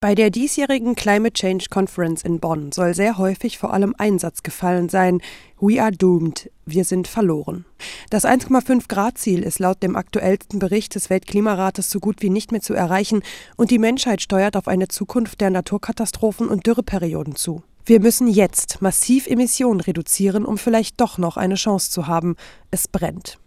Bei der diesjährigen Climate Change Conference in Bonn soll sehr häufig vor allem ein Satz gefallen sein: We are doomed. Wir sind verloren. Das 1,5 Grad Ziel ist laut dem aktuellsten Bericht des Weltklimarates so gut wie nicht mehr zu erreichen und die Menschheit steuert auf eine Zukunft der Naturkatastrophen und Dürreperioden zu. Wir müssen jetzt massiv Emissionen reduzieren, um vielleicht doch noch eine Chance zu haben. Es brennt.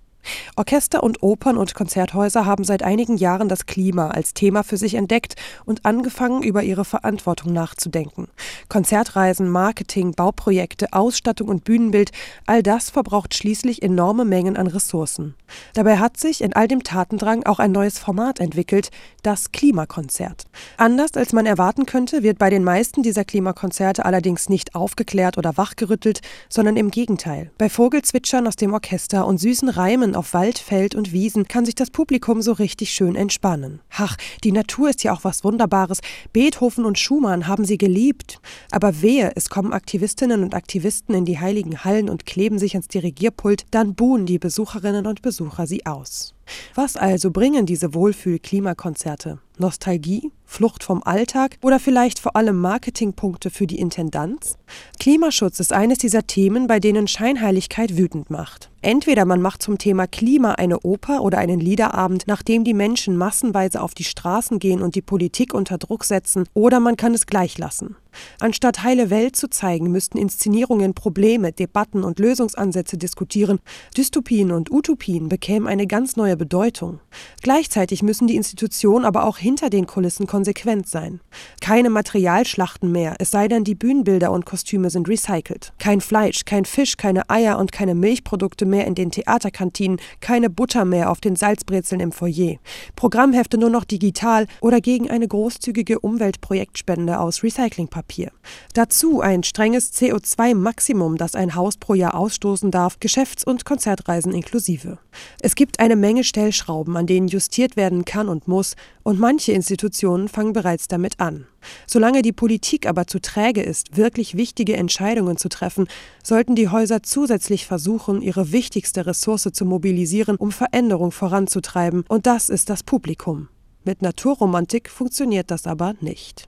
Orchester und Opern und Konzerthäuser haben seit einigen Jahren das Klima als Thema für sich entdeckt und angefangen, über ihre Verantwortung nachzudenken. Konzertreisen, Marketing, Bauprojekte, Ausstattung und Bühnenbild, all das verbraucht schließlich enorme Mengen an Ressourcen. Dabei hat sich in all dem Tatendrang auch ein neues Format entwickelt, das Klimakonzert. Anders als man erwarten könnte, wird bei den meisten dieser Klimakonzerte allerdings nicht aufgeklärt oder wachgerüttelt, sondern im Gegenteil. Bei Vogelzwitschern aus dem Orchester und süßen Reimen Touren auf Wald, Feld und Wiesen kann sich das Publikum so richtig schön entspannen. Ach, die Natur ist ja auch was Wunderbares. Beethoven und Schumann haben sie geliebt. Aber wehe, es kommen Aktivistinnen und Aktivisten in die heiligen Hallen und kleben sich ans Dirigierpult, dann buhen die Besucherinnen und Besucher sie aus. Was also bringen diese Wohlfühl-Klimakonzerte? Nostalgie? Flucht vom Alltag oder vielleicht vor allem Marketingpunkte für die Intendanz? Klimaschutz ist eines dieser Themen, bei denen Scheinheiligkeit wütend macht. Entweder man macht zum Thema Klima eine Oper oder einen Liederabend, nachdem die Menschen massenweise auf die Straßen gehen und die Politik unter Druck setzen, oder man kann es gleich lassen. Anstatt heile Welt zu zeigen, müssten Inszenierungen Probleme, Debatten und Lösungsansätze diskutieren. Dystopien und Utopien bekämen eine ganz neue Bedeutung. Gleichzeitig müssen die Institutionen aber auch hinter den Kulissen konsequent sein. Keine Materialschlachten mehr, es sei denn, die Bühnenbilder und Kostüme sind recycelt. Kein Fleisch, kein Fisch, keine Eier und keine Milchprodukte mehr in den Theaterkantinen, keine Butter mehr auf den Salzbrezeln im Foyer. Programmhefte nur noch digital oder gegen eine großzügige Umweltprojektspende aus Recyclingpapier. Papier. Dazu ein strenges CO2-Maximum, das ein Haus pro Jahr ausstoßen darf, Geschäfts- und Konzertreisen inklusive. Es gibt eine Menge Stellschrauben, an denen justiert werden kann und muss, und manche Institutionen fangen bereits damit an. Solange die Politik aber zu träge ist, wirklich wichtige Entscheidungen zu treffen, sollten die Häuser zusätzlich versuchen, ihre wichtigste Ressource zu mobilisieren, um Veränderung voranzutreiben, und das ist das Publikum. Mit Naturromantik funktioniert das aber nicht.